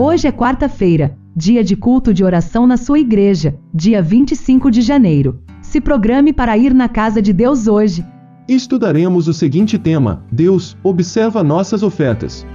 Hoje é quarta-feira, dia de culto de oração na sua igreja, dia 25 de janeiro. Se programe para ir na casa de Deus hoje. Estudaremos o seguinte tema: Deus observa nossas ofertas.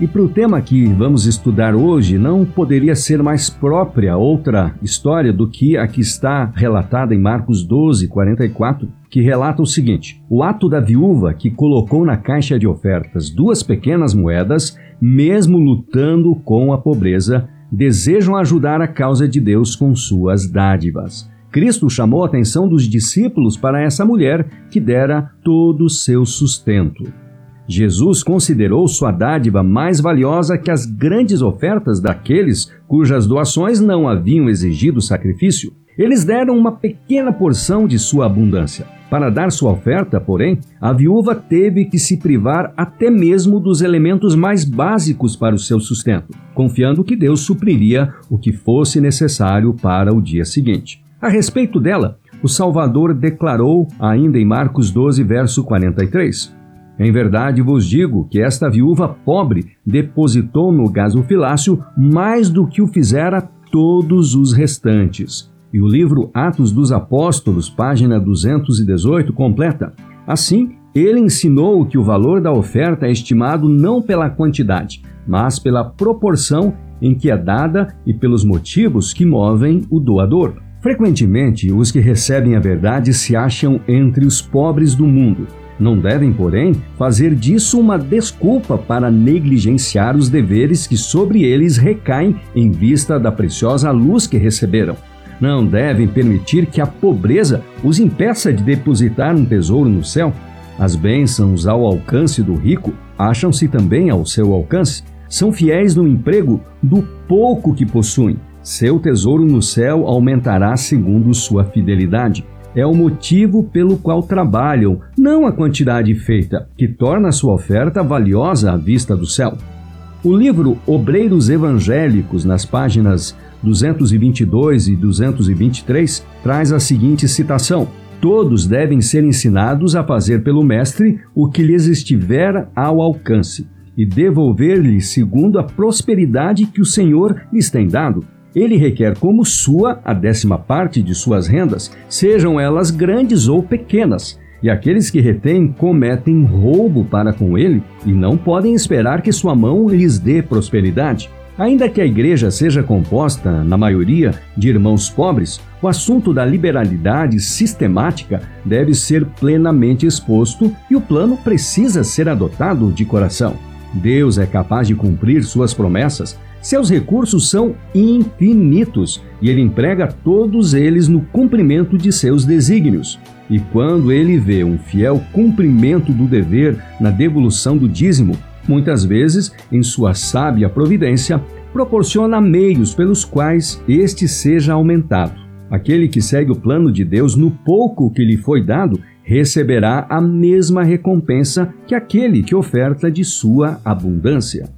E para o tema que vamos estudar hoje, não poderia ser mais própria outra história do que a que está relatada em Marcos 12, 44, que relata o seguinte: O ato da viúva que colocou na caixa de ofertas duas pequenas moedas, mesmo lutando com a pobreza, desejam ajudar a causa de Deus com suas dádivas. Cristo chamou a atenção dos discípulos para essa mulher que dera todo o seu sustento. Jesus considerou sua dádiva mais valiosa que as grandes ofertas daqueles cujas doações não haviam exigido sacrifício. Eles deram uma pequena porção de sua abundância. Para dar sua oferta, porém, a viúva teve que se privar até mesmo dos elementos mais básicos para o seu sustento, confiando que Deus supriria o que fosse necessário para o dia seguinte. A respeito dela, o Salvador declarou, ainda em Marcos 12, verso 43, em verdade vos digo que esta viúva pobre depositou no gasofilácio mais do que o fizera todos os restantes. E o livro Atos dos Apóstolos, página 218, completa: Assim, ele ensinou que o valor da oferta é estimado não pela quantidade, mas pela proporção em que é dada e pelos motivos que movem o doador. Frequentemente, os que recebem a verdade se acham entre os pobres do mundo não devem, porém, fazer disso uma desculpa para negligenciar os deveres que sobre eles recaem em vista da preciosa luz que receberam. Não devem permitir que a pobreza os impeça de depositar um tesouro no céu. As bênçãos ao alcance do rico acham-se também ao seu alcance. São fiéis no emprego do pouco que possuem. Seu tesouro no céu aumentará segundo sua fidelidade é o motivo pelo qual trabalham, não a quantidade feita, que torna sua oferta valiosa à vista do céu. O livro Obreiros Evangélicos, nas páginas 222 e 223, traz a seguinte citação: Todos devem ser ensinados a fazer pelo Mestre o que lhes estiver ao alcance, e devolver-lhe segundo a prosperidade que o Senhor lhes tem dado ele requer como sua a décima parte de suas rendas, sejam elas grandes ou pequenas. E aqueles que retêm cometem roubo para com ele e não podem esperar que sua mão lhes dê prosperidade. Ainda que a igreja seja composta, na maioria, de irmãos pobres, o assunto da liberalidade sistemática deve ser plenamente exposto e o plano precisa ser adotado de coração. Deus é capaz de cumprir suas promessas seus recursos são infinitos e ele emprega todos eles no cumprimento de seus desígnios. E quando ele vê um fiel cumprimento do dever na devolução do dízimo, muitas vezes, em sua sábia providência, proporciona meios pelos quais este seja aumentado. Aquele que segue o plano de Deus no pouco que lhe foi dado receberá a mesma recompensa que aquele que oferta de sua abundância.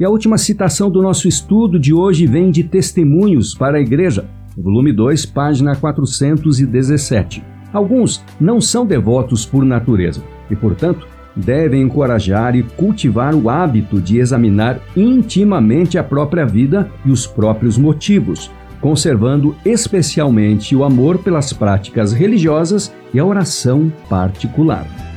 E a última citação do nosso estudo de hoje vem de Testemunhos para a Igreja, volume 2, página 417. Alguns não são devotos por natureza e, portanto, devem encorajar e cultivar o hábito de examinar intimamente a própria vida e os próprios motivos, conservando especialmente o amor pelas práticas religiosas e a oração particular.